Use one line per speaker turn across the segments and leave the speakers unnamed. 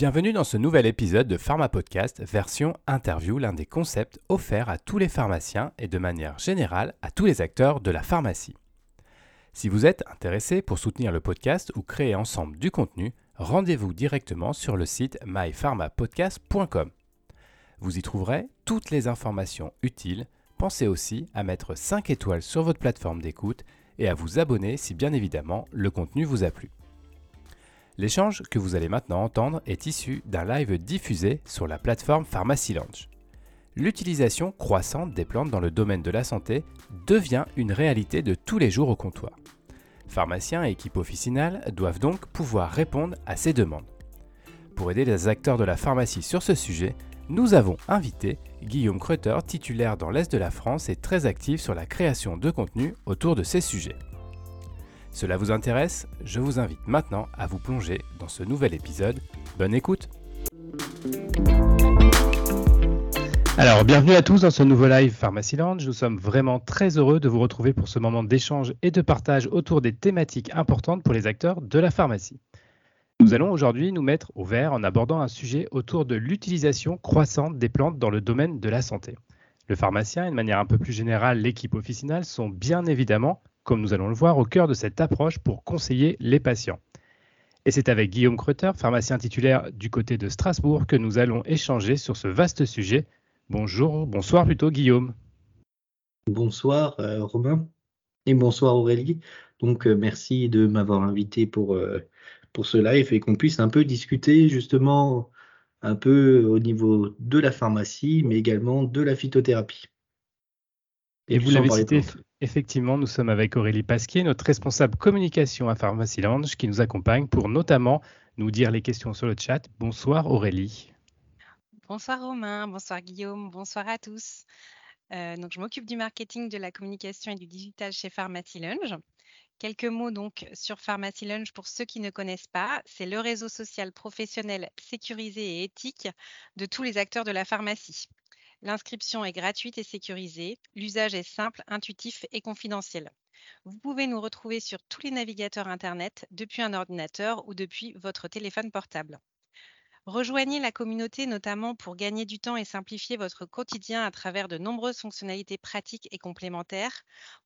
Bienvenue dans ce nouvel épisode de Pharma Podcast version interview, l'un des concepts offerts à tous les pharmaciens et de manière générale à tous les acteurs de la pharmacie. Si vous êtes intéressé pour soutenir le podcast ou créer ensemble du contenu, rendez-vous directement sur le site mypharmapodcast.com. Vous y trouverez toutes les informations utiles. Pensez aussi à mettre 5 étoiles sur votre plateforme d'écoute et à vous abonner si bien évidemment le contenu vous a plu. L'échange que vous allez maintenant entendre est issu d'un live diffusé sur la plateforme Pharmacy Lounge. L'utilisation croissante des plantes dans le domaine de la santé devient une réalité de tous les jours au comptoir. Pharmaciens et équipes officinales doivent donc pouvoir répondre à ces demandes. Pour aider les acteurs de la pharmacie sur ce sujet, nous avons invité Guillaume Kreuter, titulaire dans l'Est de la France et très actif sur la création de contenu autour de ces sujets. Cela vous intéresse Je vous invite maintenant à vous plonger dans ce nouvel épisode. Bonne écoute alors, bienvenue à tous dans ce nouveau live Pharmacy Lounge. Nous sommes vraiment très heureux de vous retrouver pour ce moment d'échange et de partage autour des thématiques importantes pour les acteurs de la pharmacie. Nous allons aujourd'hui nous mettre au vert en abordant un sujet autour de l'utilisation croissante des plantes dans le domaine de la santé. Le pharmacien et de manière un peu plus générale l'équipe officinale sont bien évidemment comme nous allons le voir, au cœur de cette approche pour conseiller les patients. Et c'est avec Guillaume Kreuter, pharmacien titulaire du côté de Strasbourg, que nous allons échanger sur ce vaste sujet. Bonjour, bonsoir plutôt Guillaume.
Bonsoir euh, Romain et bonsoir Aurélie. Donc euh, merci de m'avoir invité pour, euh, pour ce live et qu'on puisse un peu discuter justement un peu au niveau de la pharmacie, mais également de la phytothérapie.
Et, vous l'avez cité, effectivement, nous sommes avec Aurélie Pasquier, notre responsable communication à Pharmacy Lounge, qui nous accompagne pour notamment nous dire les questions sur le chat. Bonsoir Aurélie.
Bonsoir Romain, bonsoir Guillaume, bonsoir à tous. Euh, donc, je m'occupe du marketing, de la communication et du digital chez Pharmacy Lounge. Quelques mots donc sur Pharmacy Lounge pour ceux qui ne connaissent pas. C'est le réseau social professionnel sécurisé et éthique de tous les acteurs de la pharmacie. L'inscription est gratuite et sécurisée. L'usage est simple, intuitif et confidentiel. Vous pouvez nous retrouver sur tous les navigateurs Internet depuis un ordinateur ou depuis votre téléphone portable. Rejoignez la communauté notamment pour gagner du temps et simplifier votre quotidien à travers de nombreuses fonctionnalités pratiques et complémentaires,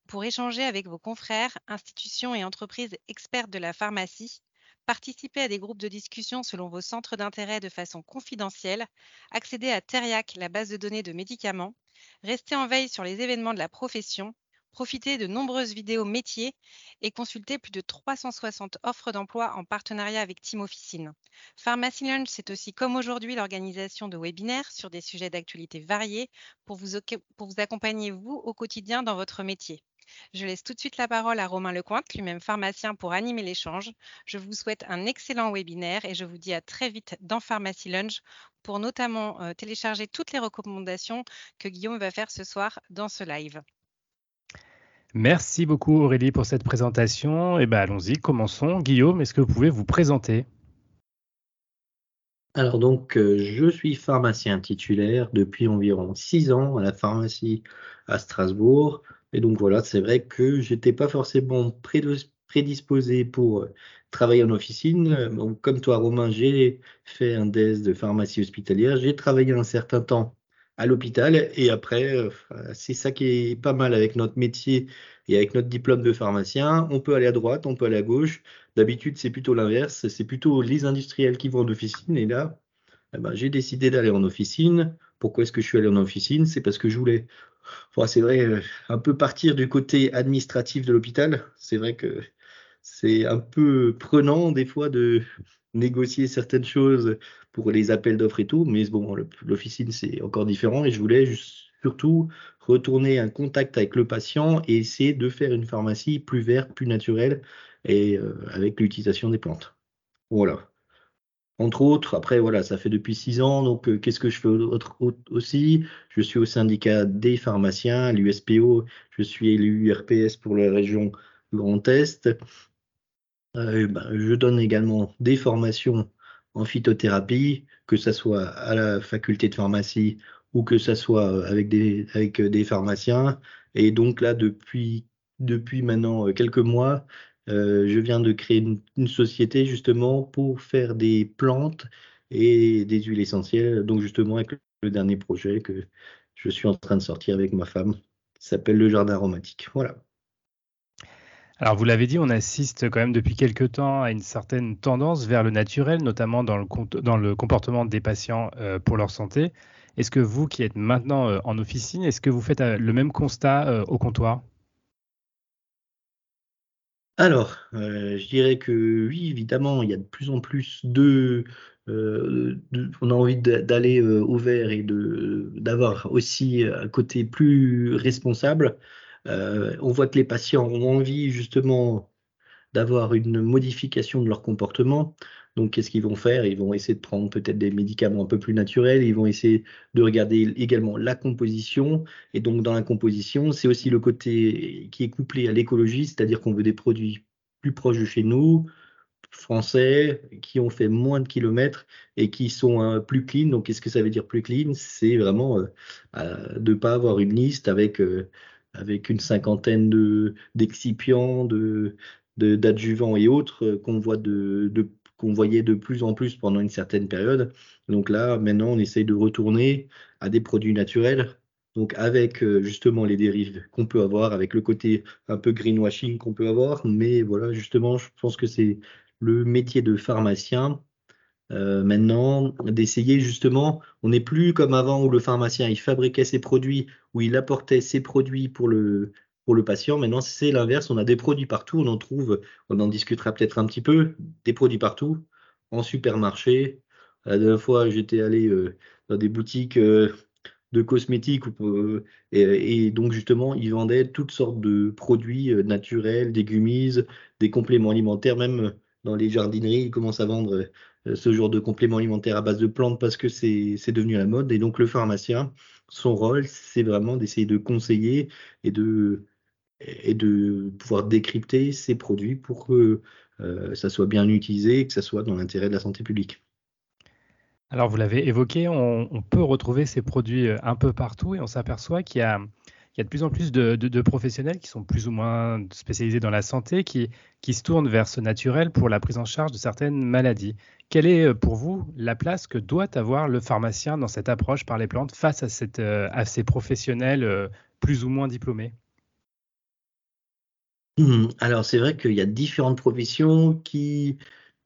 pour échanger avec vos confrères, institutions et entreprises expertes de la pharmacie, Participez à des groupes de discussion selon vos centres d'intérêt de façon confidentielle, accédez à Teriac, la base de données de médicaments, restez en veille sur les événements de la profession, profitez de nombreuses vidéos métiers et consultez plus de 360 offres d'emploi en partenariat avec Team Officine. Pharmacy Lunch, c'est aussi comme aujourd'hui l'organisation de webinaires sur des sujets d'actualité variés pour vous accompagner, vous, au quotidien dans votre métier. Je laisse tout de suite la parole à Romain Lecointe, lui-même pharmacien, pour animer l'échange. Je vous souhaite un excellent webinaire et je vous dis à très vite dans Pharmacy Lunch pour notamment euh, télécharger toutes les recommandations que Guillaume va faire ce soir dans ce live.
Merci beaucoup Aurélie pour cette présentation. Et eh ben allons-y, commençons. Guillaume, est-ce que vous pouvez vous présenter?
Alors donc, euh, je suis pharmacien titulaire depuis environ six ans à la pharmacie à Strasbourg. Et donc voilà, c'est vrai que j'étais pas forcément prédisposé pour euh, travailler en officine. Donc, comme toi, Romain, j'ai fait un DES de pharmacie hospitalière. J'ai travaillé un certain temps à l'hôpital et après, euh, c'est ça qui est pas mal avec notre métier et avec notre diplôme de pharmacien. On peut aller à droite, on peut aller à gauche. D'habitude, c'est plutôt l'inverse. C'est plutôt les industriels qui vont en officine. Et là, eh ben, j'ai décidé d'aller en officine. Pourquoi est-ce que je suis allé en officine? C'est parce que je voulais c'est vrai, euh, un peu partir du côté administratif de l'hôpital. C'est vrai que c'est un peu prenant des fois de négocier certaines choses pour les appels d'offres et tout, mais bon, l'officine c'est encore différent et je voulais surtout retourner un contact avec le patient et essayer de faire une pharmacie plus verte, plus naturelle et euh, avec l'utilisation des plantes. Voilà entre autres. Après, voilà, ça fait depuis six ans. Donc, euh, qu'est-ce que je fais autre, aussi? Je suis au syndicat des pharmaciens, l'USPO. Je suis élu RPS pour la région Grand Est. Euh, ben, je donne également des formations en phytothérapie, que ce soit à la faculté de pharmacie ou que ce soit avec des, avec des pharmaciens. Et donc là, depuis, depuis maintenant quelques mois, euh, je viens de créer une, société justement pour faire des plantes et des huiles essentielles. Donc justement avec le dernier projet que je suis en train de sortir avec ma femme, s'appelle le jardin aromatique. Voilà.
Alors vous l'avez dit, on assiste quand même depuis quelques temps à une certaine tendance vers le naturel, notamment dans le, comportement des patients euh, pour leur santé. Est-ce que vous qui êtes maintenant euh, en officine, est-ce que vous faites le même constat au comptoir?
Alors, je dirais que oui, évidemment, il y a de plus en plus de, on a envie d'aller au vert et d'avoir aussi un côté plus responsable. Euh, on voit que les patients ont envie justement d'avoir une modification de leur comportement. Donc, qu'est-ce qu'ils vont faire? Ils vont essayer de prendre peut-être des médicaments un peu plus naturels. Ils vont essayer de regarder également la composition. Et donc, dans la composition, c'est aussi le côté qui est couplé à l'écologie, c'est-à-dire qu'on veut des produits plus proches de chez nous, français, qui ont fait moins de kilomètres et qui sont euh, plus clean. Donc, qu'est-ce que ça veut dire plus clean? C'est vraiment euh, de ne pas avoir une liste avec avec une cinquantaine de d'excipients, de, d'adjuvants et autres euh, qu'on voit de, qu'on voyait de plus en plus pendant une certaine période. Donc là, maintenant, on essaye de retourner à des produits naturels. Donc avec euh, justement les dérives qu'on peut avoir, avec le côté un peu greenwashing qu'on peut avoir, mais voilà, justement, je pense que c'est le métier de pharmacien euh, maintenant, d'essayer justement, on n'est plus comme avant où le pharmacien il fabriquait ses produits, où il apportait ses produits pour le, pour le patient. Maintenant, c'est l'inverse. On a des produits partout. On en trouve, on en discutera peut-être un petit peu, des produits partout, en supermarché. La dernière fois, j'étais allé euh, dans des boutiques euh, de cosmétiques et, et, donc justement, ils vendaient toutes sortes de produits naturels, des gummies, des compléments alimentaires, même dans les jardineries, ils commencent à vendre euh, ce genre de compléments alimentaires à base de plantes parce que c'est devenu la mode. Et donc le pharmacien, son rôle, c'est vraiment d'essayer de conseiller et de, et de pouvoir décrypter ces produits pour que euh, ça soit bien utilisé et que ça soit dans l'intérêt de la santé publique.
Alors vous l'avez évoqué, on, peut retrouver ces produits euh, un peu partout et on s'aperçoit qu'il y a de plus en plus de, professionnels qui sont plus ou moins spécialisés dans la santé, qui, se tournent vers ce naturel pour la prise en charge de certaines maladies. Quelle est euh, pour vous la place que doit avoir le pharmacien dans cette approche par les plantes face à, ces professionnels plus ou moins diplômés?
Alors c'est vrai qu'il y a différentes professions qui,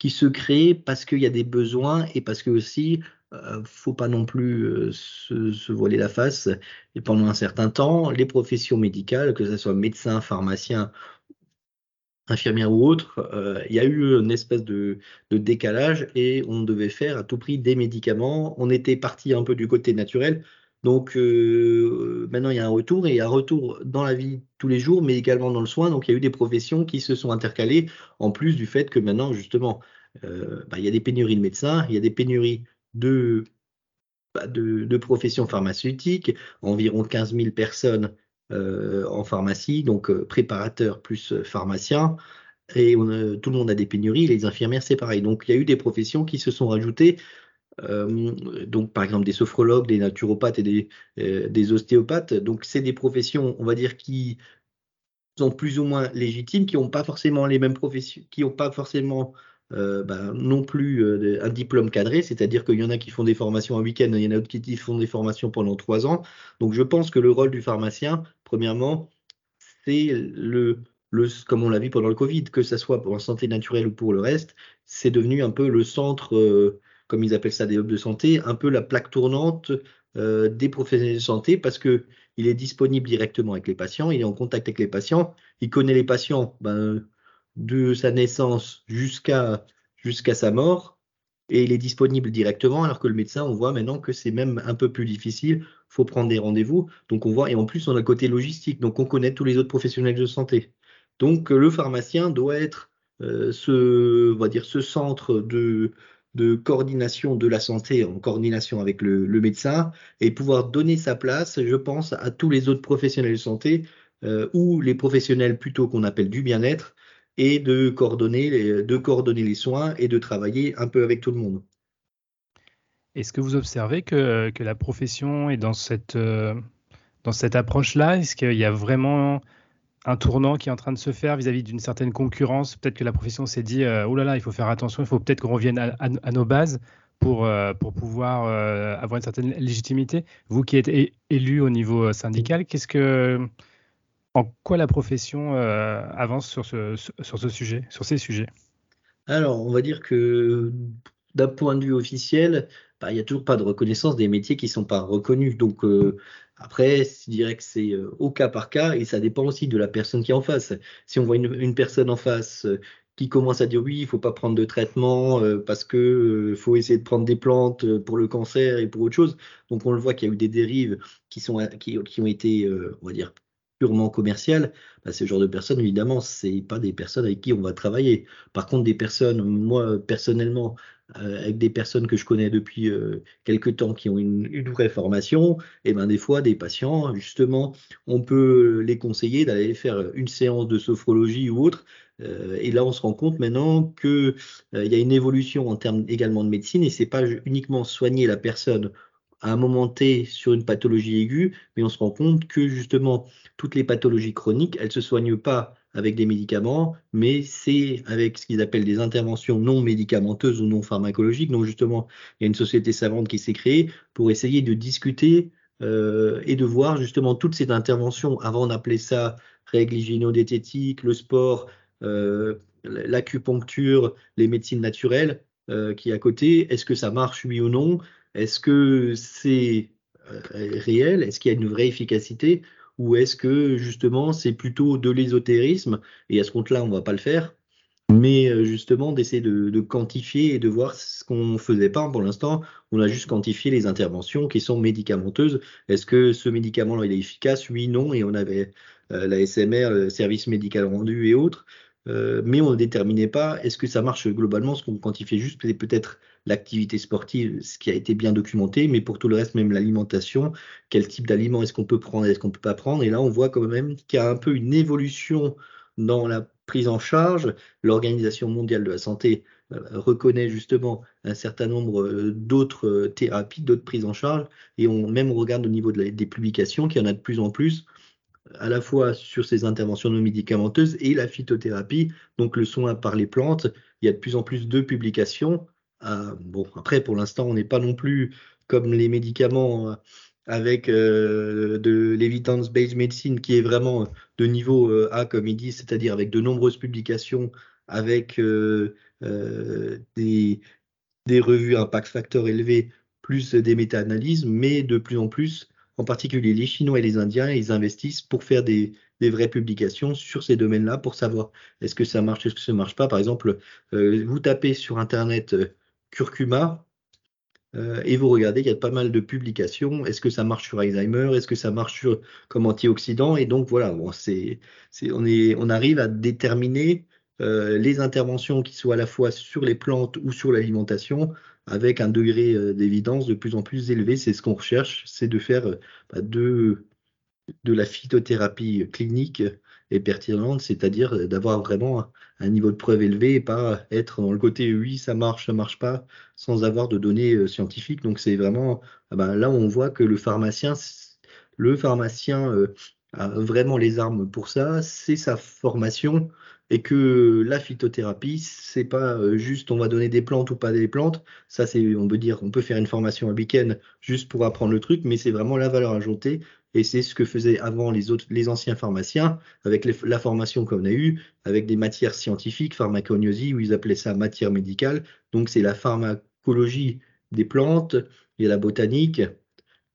se créent parce qu'il y a des besoins et parce que aussi euh, faut pas non plus euh, se, voiler la face. Et pendant un certain temps, les professions médicales, que ce soit médecin, pharmacien, infirmière ou autre, euh, il y a eu une espèce de, décalage et on devait faire à tout prix des médicaments. On était parti un peu du côté naturel. Donc maintenant, il y a un retour et un retour dans la vie tous les jours, mais également dans le soin. Donc il y a eu des professions qui se sont intercalées, en plus du fait que maintenant, justement, bah, il y a des pénuries de médecins, il y a des pénuries bah, de, de, profession pharmaceutique, environ 15 000 personnes euh, en pharmacie, donc euh, préparateurs plus euh, pharmaciens, et tout le monde a des pénuries, les infirmières c'est pareil. Donc il y a eu des professions qui se sont rajoutées, donc par exemple des sophrologues, des naturopathes et des, des ostéopathes. Donc c'est des professions, on va dire, qui sont plus ou moins légitimes, qui n'ont pas forcément les mêmes professions, qui n'ont pas forcément euh, ben, non plus euh, un diplôme cadré, c'est-à-dire qu'il y en a qui font des formations un week-end, il y en a d'autres qui font des formations pendant trois ans. Donc je pense que le rôle du pharmacien, premièrement, c'est le, le, comme on l'a vu pendant le Covid, que ce soit pour la santé naturelle ou pour le reste, c'est devenu un peu le centre, euh, comme ils appellent ça des hubs de santé, un peu la plaque tournante des professionnels de santé parce que il est disponible directement avec les patients, il est en contact avec les patients, il connaît les patients. Ben, de sa naissance jusqu'à sa mort et il est disponible directement alors que le médecin on voit maintenant que c'est même un peu plus difficile faut prendre des rendez-vous donc on voit et en plus on a le côté logistique donc on connaît tous les autres professionnels de santé donc le pharmacien doit être euh, ce on va dire ce centre de de coordination de la santé en coordination avec le, médecin et pouvoir donner sa place, je pense, à tous les autres professionnels de santé euh, ou les professionnels plutôt qu'on appelle du bien-être et de coordonner, les, de coordonner les soins et de travailler un peu avec tout le monde.
Est-ce que vous observez que, que, la profession est dans cette, euh, dans cette approche-là? Est-ce qu'il y a vraiment un tournant qui est en train de se faire vis-à-vis d'une certaine concurrence. Peut-être que la profession s'est dit, euh, oh là là, il faut faire attention, il faut peut-être qu'on revienne à, nos bases pour, pour pouvoir avoir une certaine légitimité. Vous qui êtes élu au niveau syndical, qu'est-ce que, en quoi la profession avance sur ce, sur ce sujet, sur ces sujets?
Alors, on va dire que d'un point de vue officiel, bah, il n'y a toujours pas de reconnaissance des métiers qui ne sont pas reconnus. Donc, après, je dirais que c'est euh, au cas par cas et ça dépend aussi de la personne qui est en face. Si on voit une, personne en face euh, qui commence à dire oui, il faut pas prendre de traitement euh, parce que faut essayer de prendre des plantes pour le cancer et pour autre chose. Donc on le voit qu'il y a eu des dérives qui sont qui, ont été, on va dire purement commerciales. Bah, ce genre de personnes, évidemment, c'est pas des personnes avec qui on va travailler. Par contre, des personnes, moi personnellement, euh, avec des personnes que je connais depuis euh, quelques temps qui ont une, vraie formation, et ben des fois des patients, justement, on peut les conseiller d'aller faire une séance de sophrologie ou autre. Euh, et là, on se rend compte maintenant qu'il il y a une évolution en termes également de médecine, et c'est pas uniquement soigner la personne à un moment T sur une pathologie aiguë, mais on se rend compte que justement toutes les pathologies chroniques, elles se soignent pas avec des médicaments, mais c'est avec ce qu'ils appellent des interventions non médicamenteuses ou non pharmacologiques. Donc justement, il y a une société savante qui s'est créée pour essayer de discuter euh, et de voir justement toutes ces interventions. Avant, on appelait ça règles hygiéno-diététiques, le sport, euh, l'acupuncture, les médecines naturelles euh, qui est à côté. Est-ce que ça marche, oui ou non? Est-ce que c'est réel? Est-ce qu'il y a une vraie efficacité? Ou est-ce que justement c'est plutôt de l'ésotérisme? Et à ce compte-là on ne va pas le faire mais euh, justement d'essayer de, quantifier et de voir ce qu'on ne faisait pas pour l'instant. On a juste quantifié les interventions qui sont médicamenteuses. Est-ce que ce médicament il est efficace? Oui, non. Et on avait euh, la SMR, le service médical rendu et autres. Euh, mais on ne déterminait pas est-ce que ça marche globalement. Ce qu'on quantifiait juste, c'est peut-être l'activité sportive, ce qui a été bien documenté, mais pour tout le reste, même l'alimentation, quel type d'aliment est-ce qu'on peut prendre, est-ce qu'on ne peut pas prendre? Et là, on voit quand même qu'il y a un peu une évolution dans la prise en charge. L'Organisation mondiale de la santé euh, reconnaît justement un certain nombre euh, d'autres thérapies, d'autres prises en charge, et on même regarde au niveau des publications qu'il y en a de plus en plus à la fois sur ces interventions non médicamenteuses et la phytothérapie, donc le soin par les plantes. Il y a de plus en plus de publications. Euh, bon, après, pour l'instant, on n'est pas non plus comme les médicaments euh, avec euh, de l'evidence-based medicine qui est vraiment de niveau A, comme il dit, c'est-à-dire avec de nombreuses publications, avec des, des revues impact factor élevé, plus des méta-analyses, mais de plus en plus en particulier les Chinois et les Indiens, ils investissent pour faire des, vraies publications sur ces domaines-là pour savoir est-ce que ça marche, est-ce que ça marche pas. Par exemple, euh, vous tapez sur Internet euh, curcuma euh, et vous regardez, il y a pas mal de publications. Est-ce que ça marche sur Alzheimer? Est-ce que ça marche sur, comme antioxydant? Et donc voilà, bon, c'est, on, est, on arrive à déterminer les interventions qui soient à la fois sur les plantes ou sur l'alimentation avec un degré euh, d'évidence de plus en plus élevé. C'est ce qu'on recherche, c'est de faire euh, bah, de, la phytothérapie clinique et pertinente, c'est-à-dire d'avoir vraiment un niveau de preuve élevé et pas être dans le côté oui, ça marche, ça marche pas, sans avoir de données euh, scientifiques. Donc c'est vraiment ah bah, là on voit que le pharmacien, le pharmacien a vraiment les armes pour ça, c'est sa formation et que la phytothérapie, c'est pas euh, juste on va donner des plantes ou pas des plantes. Ça, c'est, on peut dire, on peut faire une formation à week-end juste pour apprendre le truc, mais c'est vraiment la valeur ajoutée. Et c'est ce que faisaient avant les autres, les anciens pharmaciens, avec la formation qu'on a eue, avec des matières scientifiques, pharmacognosie, où ils appelaient ça matière médicale. Donc, c'est la pharmacologie des plantes, il y a la botanique,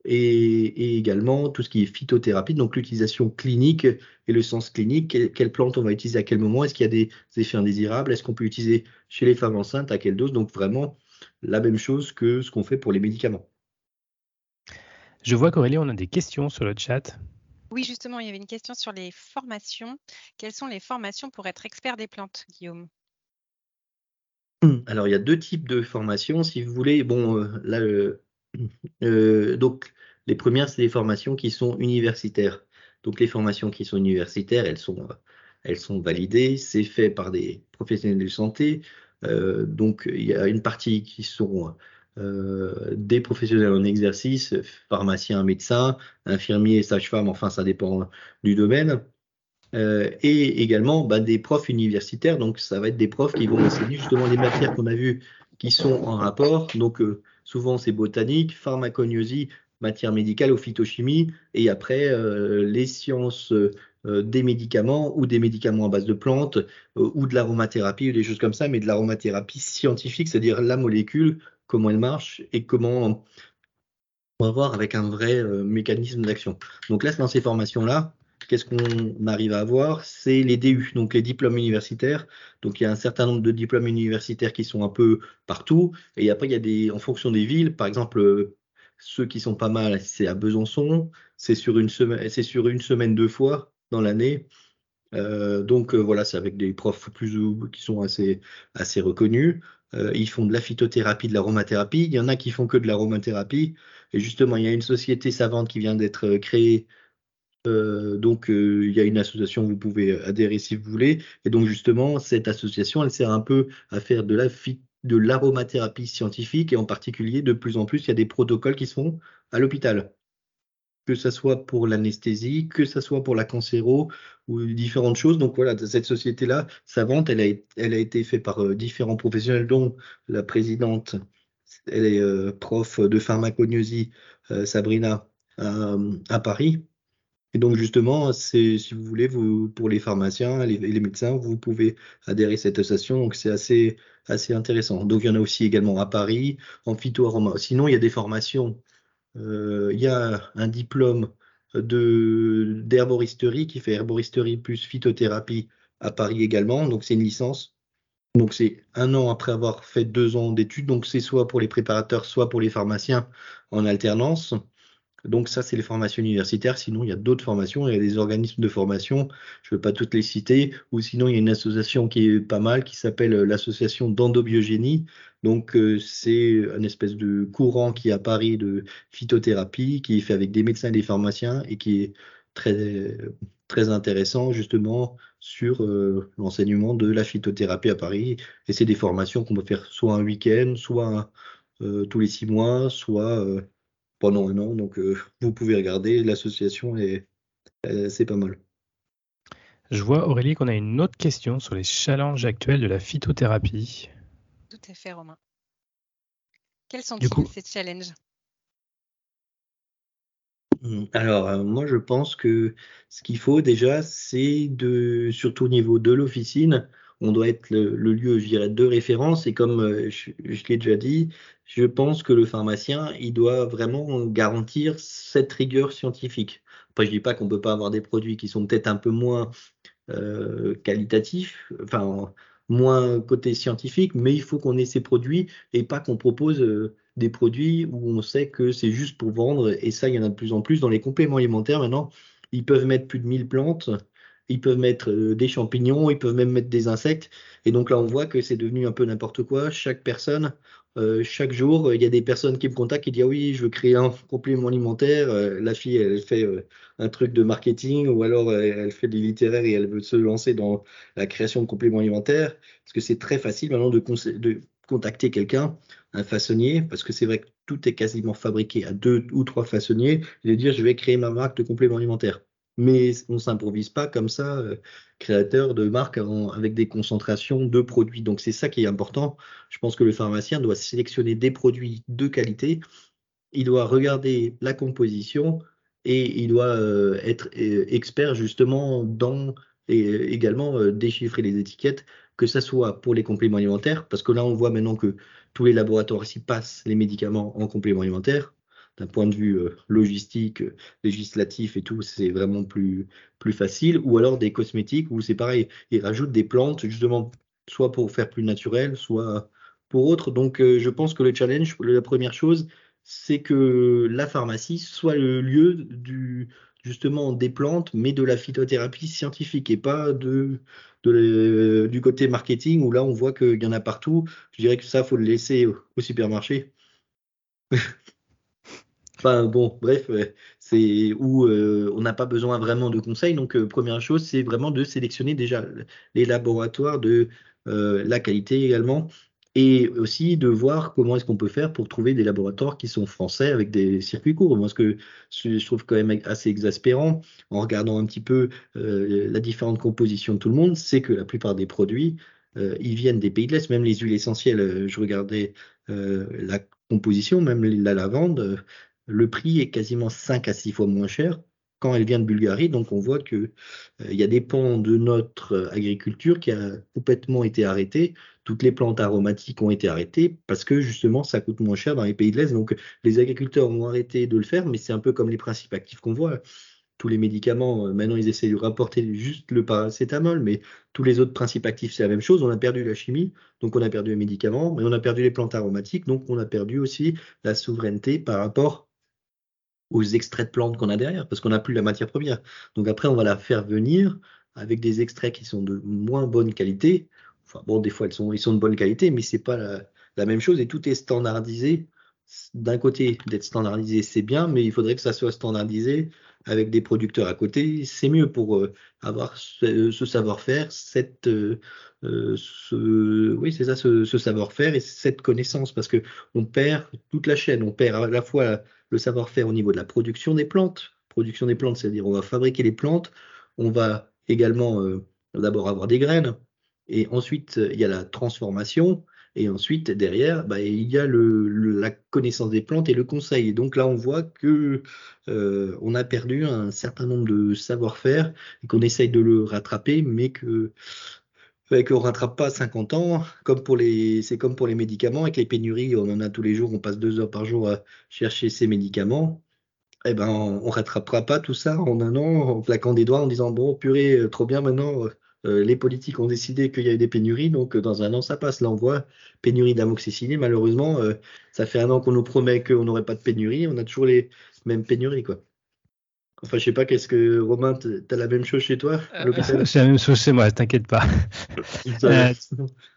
et, également tout ce qui est phytothérapie, donc l'utilisation clinique et le sens clinique, quelle, plante on va utiliser à quel moment, est-ce qu'il y a des effets indésirables, est-ce qu'on peut utiliser chez les femmes enceintes, à quelle dose, donc vraiment la même chose que ce qu'on fait pour les médicaments.
Je vois qu'Aurélie, on a des questions sur le chat.
Oui, justement, il y avait une question sur les formations. Quelles sont les formations pour être expert des plantes, Guillaume?
Alors, il y a deux types de formations, si vous voulez. Bon, euh, euh, donc, les premières, c'est les formations qui sont universitaires. Donc, les formations qui sont universitaires, elles sont, sont validées. C'est fait par des professionnels de santé. Euh, donc, il y a une partie qui sont euh, des professionnels en exercice, pharmaciens, médecins, infirmiers, sages-femmes, enfin, ça dépend du domaine. et également bah, des profs universitaires, donc ça va être des profs qui vont enseigner justement les matières qu'on a vues qui sont en rapport. Donc, euh, souvent, c'est botanique, pharmacognosie, matière médicale ou phytochimie, et après, euh, les sciences des médicaments ou des médicaments à base de plantes ou de l'aromathérapie ou des choses comme ça, mais de l'aromathérapie scientifique, c'est-à-dire la molécule, comment elle marche et comment on va voir avec un vrai mécanisme d'action. Donc là, dans ces formations-là, qu'est-ce qu'on arrive à avoir? C'est les DU, donc les diplômes universitaires. Donc il y a un certain nombre de diplômes universitaires qui sont un peu partout. Et après, il y a des, en fonction des villes, par exemple, euh, ceux qui sont pas mal, c'est à Besançon. C'est sur une semaine, c'est sur une semaine deux fois dans l'année. Euh, donc euh, voilà, c'est avec des profs plus ou qui sont assez assez reconnus. ils font de la phytothérapie, de l'aromathérapie. Il y en a qui font que de l'aromathérapie. Et justement, il y a une société savante qui vient d'être créée euh, donc, euh, il y a une association, vous pouvez adhérer si vous voulez. Et donc, justement, cette association, elle sert un peu à faire de la de l'aromathérapie scientifique et en particulier, de plus en plus, il y a des protocoles qui se font à l'hôpital. Que ce soit pour l'anesthésie, que ce soit pour la cancéro ou différentes choses. Donc voilà, cette société-là, savante, elle a, elle a été faite par euh, différents professionnels, dont la présidente, elle est prof de pharmacognosie, Sabrina, à Paris. Et donc justement, si vous voulez, vous pour les pharmaciens et les, médecins, vous pouvez adhérer à cette association. Donc c'est assez assez intéressant. Donc il y en a aussi également à Paris en phytoaroma. Sinon, il y a des formations. Euh, il y a un diplôme d'herboristerie qui fait herboristerie plus phytothérapie à Paris également. Donc c'est une licence. Donc c'est un an après avoir fait deux ans d'études. Donc c'est soit pour les préparateurs, soit pour les pharmaciens en alternance. Donc ça, c'est les formations universitaires. Sinon, il y a d'autres formations. Il y a des organismes de formation. Je ne veux pas toutes les citer. Ou sinon, il y a une association qui est pas mal, qui s'appelle euh, l'association d'endobiogénie. Donc euh, c'est un espèce de courant qui est à Paris de phytothérapie, qui est fait avec des médecins et des pharmaciens et qui est très très intéressant justement sur euh, l'enseignement de la phytothérapie à Paris. Et c'est des formations qu'on peut faire soit un week-end, soit tous les six mois, soit pendant un an. Donc, euh, vous pouvez regarder. L'association est, c'est pas mal.
Je vois, Aurélie, qu'on a une autre question sur les challenges actuels de la phytothérapie.
Tout à fait, Romain. Quels sont-ils, ces challenges?
Mmh, alors, euh, moi, je pense que ce qu'il faut déjà, c'est de, surtout au niveau de l'officine, on doit être le, lieu, je dirais, de référence. Et comme euh, je, l'ai déjà dit, je pense que le pharmacien, il doit vraiment garantir cette rigueur scientifique. Après, je dis pas qu'on peut pas avoir des produits qui sont peut-être un peu moins euh, qualitatifs, enfin moins côté scientifique, mais il faut qu'on ait ces produits et pas qu'on propose euh, des produits où on sait que c'est juste pour vendre. Et ça, il y en a de plus en plus dans les compléments alimentaires maintenant. Ils peuvent mettre plus de 1000 plantes ils peuvent mettre euh, des champignons, ils peuvent même mettre des insectes. Et donc là, on voit que c'est devenu un peu n'importe quoi. Chaque personne, euh, chaque jour, il y a des personnes qui me contactent qui disent ah oui, je veux créer un complément alimentaire. Euh, la fille, elle fait un truc de marketing ou alors elle fait des littéraires et elle veut se lancer dans la création de compléments alimentaires. Parce que c'est très facile maintenant de, de contacter quelqu'un, un façonnier, parce que c'est vrai que tout est quasiment fabriqué à deux ou trois façonniers, et de dire je vais créer ma marque de compléments alimentaires mais on ne s'improvise pas comme ça, euh, créateur de marques avec des concentrations de produits. Donc c'est ça qui est important. Je pense que le pharmacien doit sélectionner des produits de qualité, il doit regarder la composition et il doit euh, être euh, expert justement dans et également déchiffrer les étiquettes, que ce soit pour les compléments alimentaires, parce que là on voit maintenant que tous les laboratoires ici passent les médicaments en compléments alimentaires d'un point de vue euh, logistique, euh, législatif et tout, c'est vraiment plus, facile. Ou alors des cosmétiques où c'est pareil, ils rajoutent des plantes justement soit pour faire plus naturel, soit pour autre. Donc euh, je pense que le challenge, la première chose, c'est que la pharmacie soit le lieu du justement des plantes, mais de la phytothérapie scientifique et pas de, de du côté marketing où là on voit qu'il y en a partout. Je dirais que ça, faut le laisser au supermarché. Enfin bon, bref, c'est où euh, on n'a pas besoin vraiment de conseils. Donc, euh, première chose, c'est vraiment de sélectionner déjà les laboratoires de euh, la qualité également, et aussi de voir comment est-ce qu'on peut faire pour trouver des laboratoires qui sont français avec des circuits courts. Moi, ce que je trouve quand même assez exaspérant en regardant un petit peu la différente composition de tout le monde, c'est que la plupart des produits ils viennent des pays de l'Est, même les huiles essentielles. je regardais la composition, même la lavande, le prix est quasiment 5 à 6 fois moins cher quand elle vient de Bulgarie. Donc on voit qu'il euh, y a des pans de notre euh, agriculture qui a complètement été arrêté. Toutes les plantes aromatiques ont été arrêtées parce que justement ça coûte moins cher dans les pays de l'Est. Donc les agriculteurs ont arrêté de le faire, mais c'est un peu comme les principes actifs qu'on voit. Tous les médicaments, euh, maintenant ils essaient de rapporter juste le paracétamol, mais tous les autres principes actifs, c'est la même chose. On a perdu la chimie, donc on a perdu les médicaments, mais on a perdu les plantes aromatiques, donc on a perdu aussi la souveraineté par rapport aux extraits de plantes qu'on a derrière, parce qu'on n'a plus la matière première. Donc après, on va la faire venir avec des extraits qui sont de moins bonne qualité. Enfin bon, des fois, ils sont de bonne qualité, mais c'est pas la, même chose et tout est standardisé. D'un côté, d'être standardisé, c'est bien, mais il faudrait que ça soit standardisé avec des producteurs à côté. C'est mieux pour euh, avoir ce, savoir-faire, cette, euh, euh, ce, oui, c'est ça, ce, savoir-faire et cette connaissance, parce que on perd toute la chaîne. On perd à la fois le savoir-faire au niveau de la production des plantes. Production des plantes, c'est-à-dire on va fabriquer les plantes, on va également d'abord avoir des graines, et ensuite il y a la transformation, et ensuite derrière, bah, il y a la connaissance des plantes et le conseil. Donc là, on voit que euh, on a perdu un certain nombre de savoir-faire et qu'on essaye de le rattraper, mais que qu'on rattrape pas 50 ans, comme pour les, c'est comme pour les médicaments, avec les pénuries, on en a tous les jours, on passe deux heures par jour à chercher ces médicaments. Eh ben, on, rattrapera pas tout ça en un an, en claquant des doigts, en disant bon, purée, euh, trop bien maintenant. Euh, les politiques ont décidé qu'il y avait des pénuries, donc euh, dans un an ça passe. Là on voit pénurie d'amoxicilline. Malheureusement, ça fait un an qu'on nous promet qu'on n'aurait pas de pénurie, on a toujours les mêmes pénuries quoi. Enfin, je sais pas, qu'est-ce que Romain, tu as la même chose chez toi
euh, C'est la même chose chez moi, t'inquiète pas. Euh,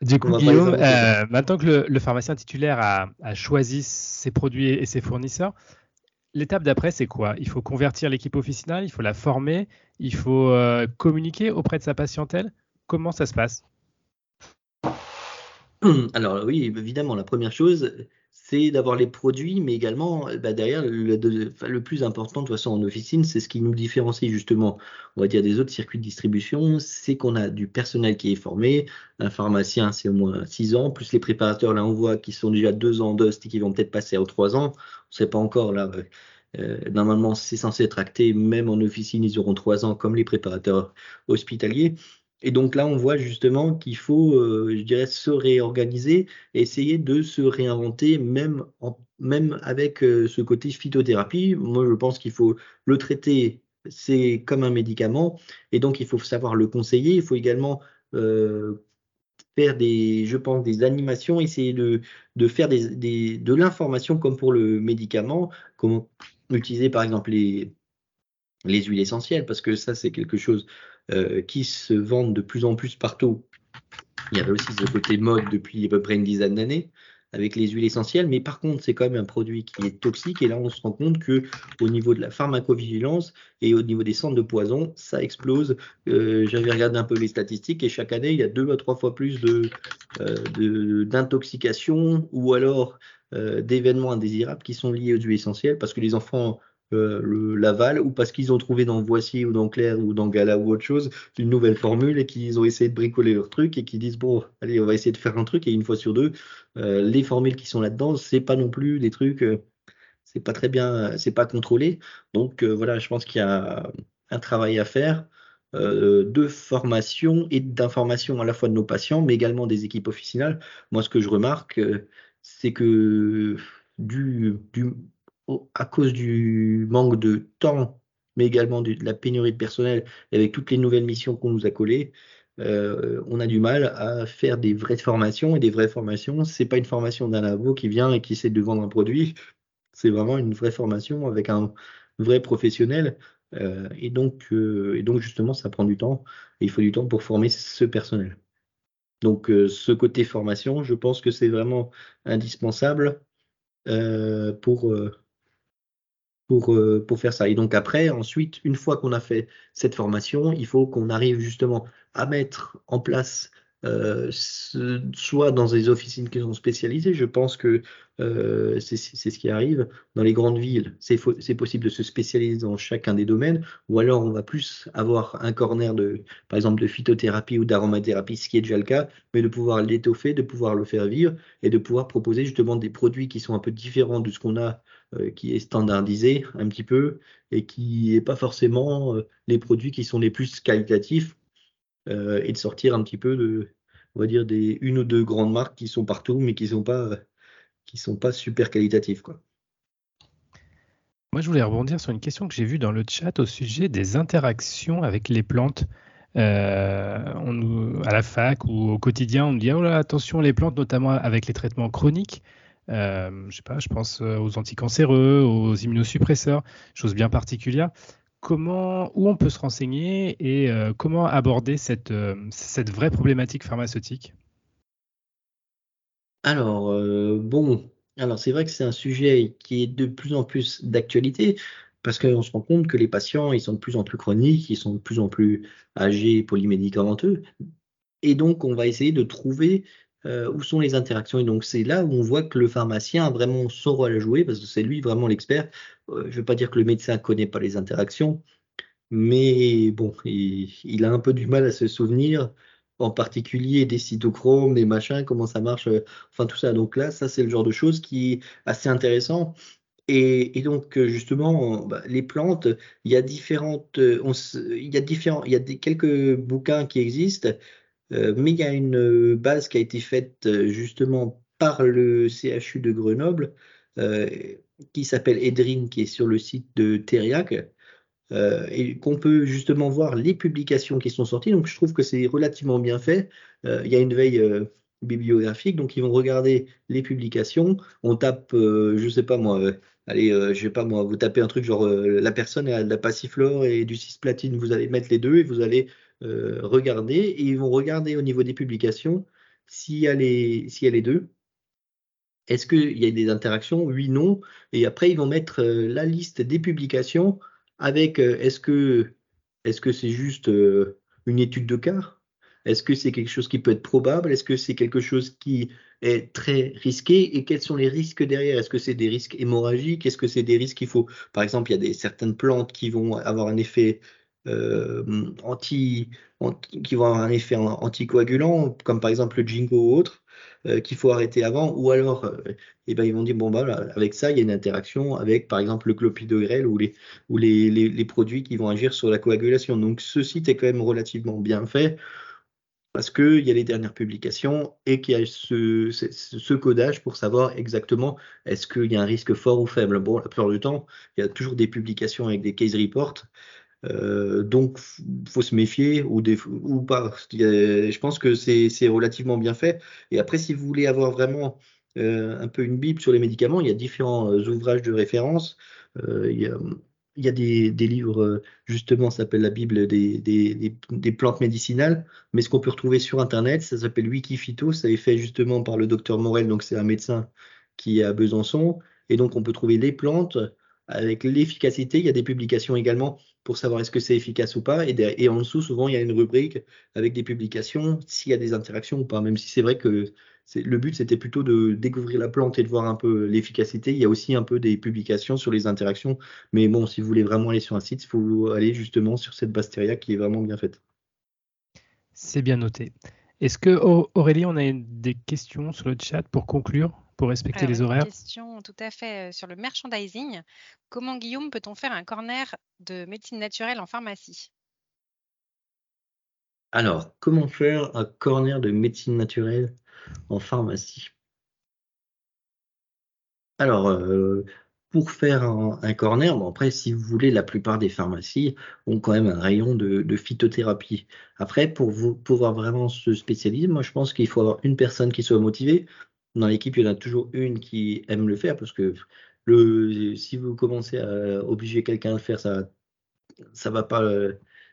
du coup, Guillaume, euh, maintenant que le, pharmacien titulaire a, choisi ses produits et ses fournisseurs, l'étape d'après, c'est quoi? Il faut convertir l'équipe officinale, il faut la former, il faut communiquer auprès de sa patientèle? Comment ça se passe?
Alors oui, évidemment, la première chose, c'est d'avoir les produits, mais également bah, derrière le, plus important de toute façon en officine, c'est ce qui nous différencie justement, on va dire des autres circuits de distribution, c'est qu'on a du personnel qui est formé, un pharmacien c'est au moins 6 ans, plus les préparateurs là on voit qui sont déjà 2 ans d'ost et qui vont peut-être passer à 3 ans, on ne sait pas encore là. Euh, normalement, c'est censé être acté, même en officine, ils auront 3 ans comme les préparateurs hospitaliers. Et donc là, on voit justement qu'il faut, euh, je dirais, se réorganiser essayer de se réinventer, même, même avec euh, ce côté phytothérapie. Moi, je pense qu'il faut le traiter, c'est comme un médicament, et donc il faut savoir le conseiller. Il faut également faire des, je pense, des animations, essayer de, faire des, de l'information comme pour le médicament, comment utiliser par exemple les, les huiles essentielles, parce que ça, c'est quelque chose euh, qui se vendent de plus en plus partout. Il y avait aussi ce côté mode depuis à peu près une dizaine d'années avec les huiles essentielles, mais par contre, c'est quand même un produit qui est toxique. Et là, on se rend compte que au niveau de la pharmacovigilance et au niveau des centres de poison, ça explose. Euh, j'avais regardé un peu les statistiques et chaque année, il y a deux à trois fois plus de euh, d'intoxication ou alors d'événements indésirables qui sont liés aux huiles essentielles parce que les enfants euh, le Laval ou parce qu'ils ont trouvé dans Voici ou dans Claire ou dans Gala ou autre chose une nouvelle formule et qu'ils ont essayé de bricoler leur truc et qu'ils disent bon allez on va essayer de faire un truc et une fois sur deux euh, les formules qui sont là-dedans c'est pas non plus des trucs euh, c'est pas très bien c'est pas contrôlé. Donc voilà je pense qu'il y a un travail à faire de formation et d'information à la fois de nos patients mais également des équipes officinales. Moi ce que je remarque c'est que du, du à cause du manque de temps, mais également de, la pénurie de personnel, avec toutes les nouvelles missions qu'on nous a collées, euh, on a du mal à faire des vraies formations. Et des vraies formations, c'est pas une formation d'un labo qui vient et qui essaie de vendre un produit. C'est vraiment une vraie formation avec un vrai professionnel. Euh, et, donc, euh, et donc, justement, ça prend du temps. Il faut du temps pour former ce personnel. Donc, ce côté formation, je pense que c'est vraiment indispensable pour pour, euh, pour faire ça. Et donc après, ensuite, une fois qu'on a fait cette formation, il faut qu'on arrive justement à mettre en place euh, soit dans des officines qui sont spécialisées. Je pense que euh, c'est ce qui arrive. Dans les grandes villes, c'est possible de se spécialiser dans chacun des domaines, ou alors on va plus avoir un corner de, par exemple, de phytothérapie ou d'aromathérapie, ce qui est déjà le cas, mais de pouvoir l'étoffer, de pouvoir le faire vivre et de pouvoir proposer justement des produits qui sont un peu différents de ce qu'on a, euh, qui est standardisé un petit peu et qui n'est pas forcément les produits qui sont les plus qualitatifs euh, et de sortir un petit peu de, on va dire, des une ou deux grandes marques qui sont partout, mais qui sont pas, sont pas super qualitatives, quoi.
Moi, je voulais rebondir sur une question que j'ai vue dans le chat au sujet des interactions avec les plantes. Euh, à la fac ou au quotidien, on me dit oh là, attention les plantes, notamment avec les traitements chroniques. Euh, je sais pas, je pense aux anticancéreux, aux immunosuppresseurs, choses bien particulières comment, où on peut se renseigner et euh, comment aborder cette, euh, cette vraie problématique pharmaceutique?
Alors, euh, bon, alors c'est vrai que c'est un sujet qui est de plus en plus d'actualité parce qu'on se rend compte que les patients, ils sont de plus en plus chroniques, ils sont de plus en plus âgés, polymédicamenteux. Et donc, on va essayer de trouver où sont les interactions. Et donc, c'est là où on voit que le pharmacien a vraiment son rôle à jouer, parce que c'est lui vraiment l'expert. Euh, je ne veux pas dire que le médecin ne connaît pas les interactions, mais bon, il, a un peu du mal à se souvenir, en particulier des cytochromes, des machins, comment ça marche, euh, enfin tout ça. Donc là, ça, c'est le genre de choses qui est assez intéressant. Et, donc justement, bah, les plantes, il y a différentes, il y a différents, il y a quelques bouquins qui existent euh, mais il y a une euh, base qui a été faite euh, justement par le CHU de Grenoble, qui s'appelle Edrin, qui est sur le site de Teriac, et qu'on peut justement voir les publications qui sont sorties. Donc je trouve que c'est relativement bien fait. il y a une veille bibliographique, donc ils vont regarder les publications. On tape, je ne sais pas moi, allez, je sais pas moi, vous tapez un truc genre la personne a de la passiflore et du cisplatine, vous allez mettre les deux et vous allez euh, regarder et ils vont regarder au niveau des publications s'il y s'il y a les deux. Est-ce qu'il y a des interactions? Oui, non. Et après, ils vont mettre euh, la liste des publications avec euh, est-ce que est-ce c'est juste une étude de cas? Est-ce que c'est quelque chose qui peut être probable? Est-ce que c'est quelque chose qui est très risqué? Et quels sont les risques derrière? Est-ce que c'est des risques hémorragiques? Est-ce que c'est des risques qu'il faut Par exemple, il y a des certaines plantes qui vont avoir un effet euh, anti, qui vont avoir un effet anticoagulant, comme par exemple le Jingo ou autre, euh, qu'il faut arrêter avant, ou alors euh, eh ben, ils vont dire bon bah avec ça il y a une interaction avec par exemple le clopidogrel ou les ou les, les, produits qui vont agir sur la coagulation. Donc ce site est quand même relativement bien fait parce qu'il y a les dernières publications et qu'il y a ce, codage pour savoir exactement est-ce qu'il y a un risque fort ou faible. Bon, la plupart du temps, il y a toujours des publications avec des case reports euh, donc, faut se méfier ou, pas. Je pense que c'est relativement bien fait. Et après, si vous voulez avoir vraiment euh, un peu une bible sur les médicaments, il y a différents euh, ouvrages de référence. il, y a, des, livres, justement, ça s'appelle la Bible des, des, plantes médicinales. Mais ce qu'on peut retrouver sur Internet, ça s'appelle Wikiphyto. Ça est fait justement par le docteur Morel, donc c'est un médecin qui est à Besançon. Et donc, on peut trouver les plantes avec l'efficacité. Il y a des publications également pour savoir est-ce que c'est efficace ou pas. Et, en dessous, souvent, il y a une rubrique avec des publications, s'il y a des interactions ou pas. Même si c'est vrai que le but, c'était plutôt de découvrir la plante et de voir un peu l'efficacité. Il y a aussi un peu des publications sur les interactions. Mais bon, si vous voulez vraiment aller sur un site, il faut aller justement sur cette Basteria qui est vraiment bien faite.
C'est bien noté. Est-ce que Aurélie, on a des questions sur le chat pour conclure? Pour respecter les horaires
Une question tout à fait sur le merchandising. Comment, Guillaume, peut-on faire un corner de médecine naturelle en pharmacie?
Alors, comment faire un corner de médecine naturelle en pharmacie? Alors, pour faire un, corner, bon après, si vous voulez, la plupart des pharmacies ont quand même un rayon de, de phytothérapie. Après, pour vous, pouvoir vraiment se spécialiser, moi, je pense qu'il faut avoir une personne qui soit motivée dans l'équipe, il y en a toujours une qui aime le faire parce que le, si vous commencez à obliger quelqu'un à le faire, ça ça va pas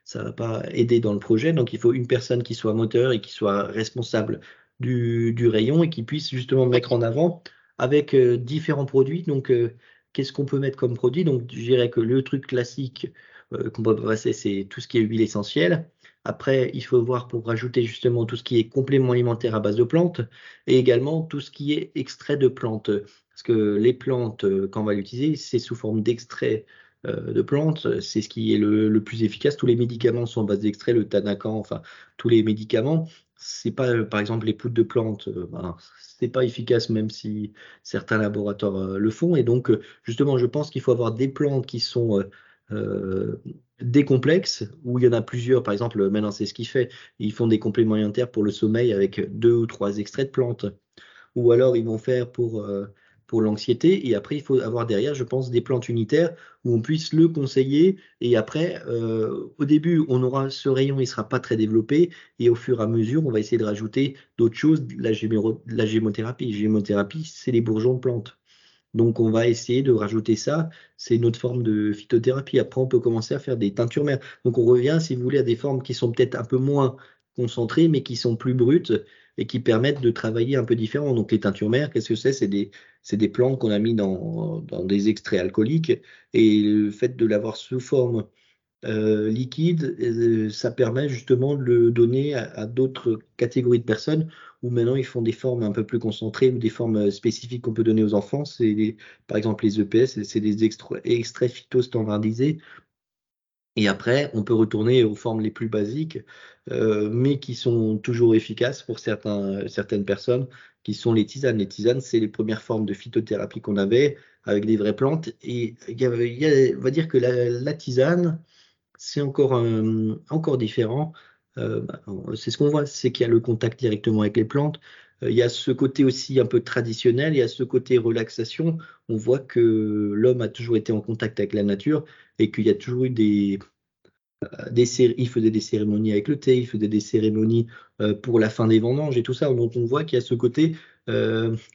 ça va pas aider dans le projet. Donc il faut une personne qui soit moteur et qui soit responsable du, du rayon et qui puisse justement mettre en avant avec euh, différents produits. Donc euh, qu'est-ce qu'on peut mettre comme produit? Donc je dirais que le truc classique euh, qu'on peut passer, c'est tout ce qui est huile essentielle. Après, il faut voir pour rajouter justement tout ce qui est complément alimentaire à base de plantes et également tout ce qui est extrait de plantes. Parce que les plantes, euh, quand on va l'utiliser, c'est sous forme d'extrait euh, de plantes. C'est ce qui est le, plus efficace. Tous les médicaments sont en base d'extrait, le Tanacan, enfin tous les médicaments. C'est pas, euh, par exemple, les poudres de plantes. Ben, c'est pas efficace même si certains laboratoires le font. Et donc, justement, je pense qu'il faut avoir des plantes qui sont des complexes où il y en a plusieurs. Par exemple, maintenant, c'est ce qu'il fait. Ils font des compléments alimentaires pour le sommeil avec deux ou trois extraits de plantes. Ou alors, ils vont faire pour, euh, pour l'anxiété. Et après, il faut avoir derrière, je pense, des plantes unitaires où on puisse le conseiller. Et après, euh, au début, on aura ce rayon, il ne sera pas très développé. Et au fur et à mesure, on va essayer de rajouter d'autres choses. La, la gémothérapie. La gémothérapie, c'est les bourgeons de plantes. Donc, on va essayer de rajouter ça. C'est une autre forme de phytothérapie. Après, on peut commencer à faire des teintures mères. Donc, on revient, si vous voulez, à des formes qui sont peut-être un peu moins concentrées, mais qui sont plus brutes et qui permettent de travailler un peu différent. Donc, les teintures mères, qu'est-ce que c'est? C'est des, des, plantes qu'on a mis dans, dans, des extraits alcooliques. Et le fait de l'avoir sous forme euh, liquide, euh, ça permet justement de le donner à, d'autres catégories de personnes où maintenant ils font des formes un peu plus concentrées ou des formes euh, spécifiques qu'on peut donner aux enfants. C'est par exemple les EPS, c'est des extraits, extraits standardisés. Et après, on peut retourner aux formes les plus basiques, mais qui sont toujours efficaces pour certaines personnes, qui sont les tisanes. Les tisanes, c'est les premières formes de phytothérapie qu'on avait avec des vraies plantes. Et il y on va dire que la tisane, c'est encore, euh, différent. Euh, bah, c'est ce qu'on voit, c'est qu'il y a le contact directement avec les plantes. Euh, il y a ce côté aussi un peu traditionnel, il y a ce côté relaxation. On voit que l'homme a toujours été en contact avec la nature et qu'il y a toujours eu des, il faisait des cérémonies avec le thé, il faisait des cérémonies pour la fin des vendanges et tout ça. Donc on voit qu'il y a ce côté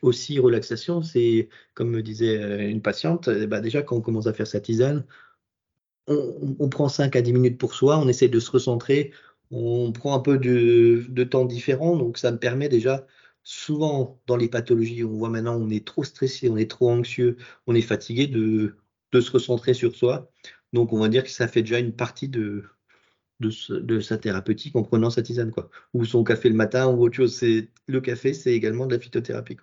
aussi relaxation. C'est comme me disait une patiente, bah, déjà quand on commence à faire sa tisane, on, prend 5 à 10 minutes pour soi, on essaie de se recentrer, on prend un peu de, temps différent, donc ça me permet déjà, souvent dans les pathologies, on voit maintenant on est trop stressé, on est trop anxieux, on est fatigué de, se recentrer sur soi. Donc on va dire que ça fait déjà une partie de, de, sa thérapeutique en prenant sa tisane, quoi. Ou son café le matin ou autre chose. C'est, le café, c'est également de la phytothérapie.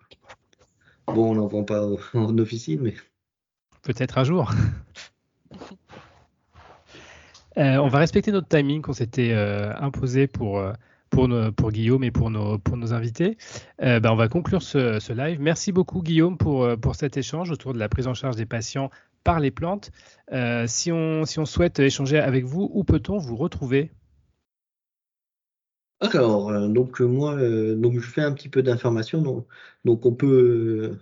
Bon, on n'en vend pas en officine, mais.
Peut-être un jour. Euh, on va respecter notre timing qu'on s'était euh, imposé pour, euh, pour, Guillaume et pour nos, invités. Ben, on va conclure ce, live. Merci beaucoup Guillaume pour, cet échange autour de la prise en charge des patients par les plantes. si, on, souhaite échanger avec vous, où peut-on vous retrouver?
Alors, donc moi, donc je fais un petit peu d'informations. Donc, on peut,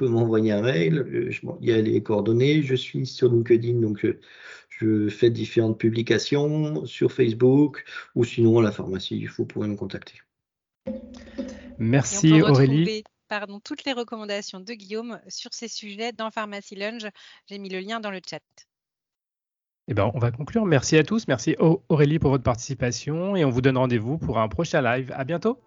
m'envoyer un mail. il y a les coordonnées. Je suis sur LinkedIn, donc fais différentes publications sur Facebook ou sinon à la pharmacie, il faut pouvoir me contacter.
Merci Aurélie.
Pardon, toutes les recommandations de Guillaume sur ces sujets dans Pharmacy Lunge. J'ai mis le lien dans le chat.
Eh ben, on va conclure. Merci à tous. Merci Aurélie pour votre participation et on vous donne rendez-vous pour un prochain live. À bientôt.